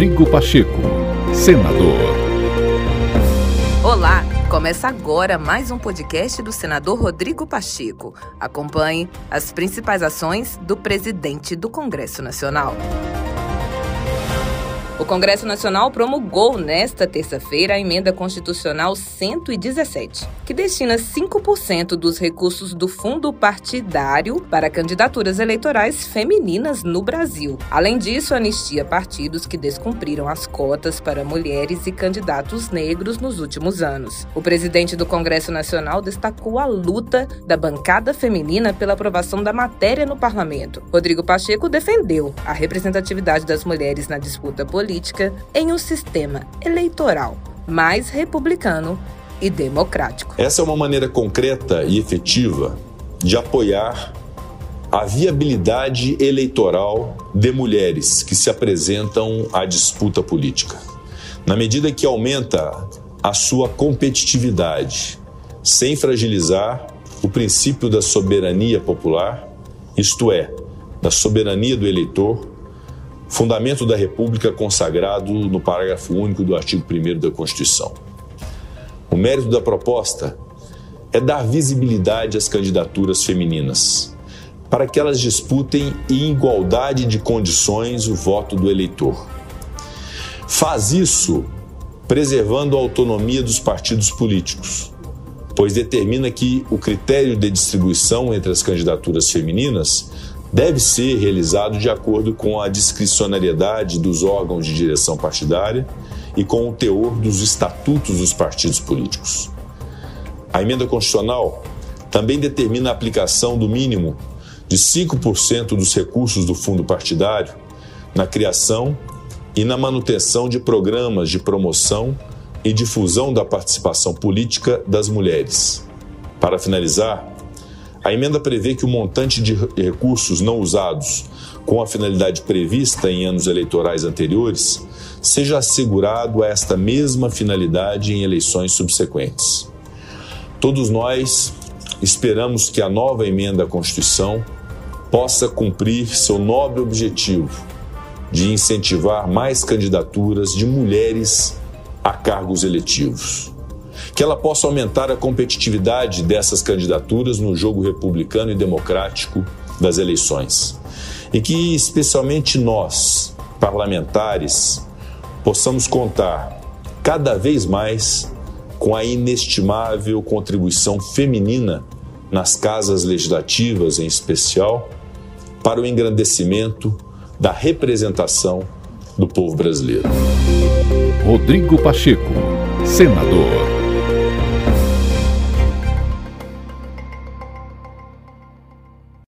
Rodrigo Pacheco, senador. Olá, começa agora mais um podcast do senador Rodrigo Pacheco. Acompanhe as principais ações do presidente do Congresso Nacional. Congresso Nacional promulgou nesta terça-feira a emenda constitucional 117, que destina 5% dos recursos do fundo partidário para candidaturas eleitorais femininas no Brasil. Além disso, anistia partidos que descumpriram as cotas para mulheres e candidatos negros nos últimos anos. O presidente do Congresso Nacional destacou a luta da bancada feminina pela aprovação da matéria no parlamento. Rodrigo Pacheco defendeu a representatividade das mulheres na disputa política política em um sistema eleitoral mais republicano e democrático. Essa é uma maneira concreta e efetiva de apoiar a viabilidade eleitoral de mulheres que se apresentam à disputa política. Na medida que aumenta a sua competitividade, sem fragilizar o princípio da soberania popular, isto é, da soberania do eleitor fundamento da República consagrado no parágrafo único do artigo 1 da Constituição. O mérito da proposta é dar visibilidade às candidaturas femininas, para que elas disputem em igualdade de condições o voto do eleitor. Faz isso preservando a autonomia dos partidos políticos, pois determina que o critério de distribuição entre as candidaturas femininas deve ser realizado de acordo com a discricionariedade dos órgãos de direção partidária e com o teor dos estatutos dos partidos políticos. A emenda constitucional também determina a aplicação do mínimo de 5% dos recursos do fundo partidário na criação e na manutenção de programas de promoção e difusão da participação política das mulheres. Para finalizar, a emenda prevê que o montante de recursos não usados com a finalidade prevista em anos eleitorais anteriores seja assegurado a esta mesma finalidade em eleições subsequentes. Todos nós esperamos que a nova emenda à Constituição possa cumprir seu nobre objetivo de incentivar mais candidaturas de mulheres a cargos eletivos que ela possa aumentar a competitividade dessas candidaturas no jogo republicano e democrático das eleições. E que, especialmente nós, parlamentares, possamos contar cada vez mais com a inestimável contribuição feminina nas casas legislativas, em especial, para o engrandecimento da representação do povo brasileiro. Rodrigo Pacheco, senador.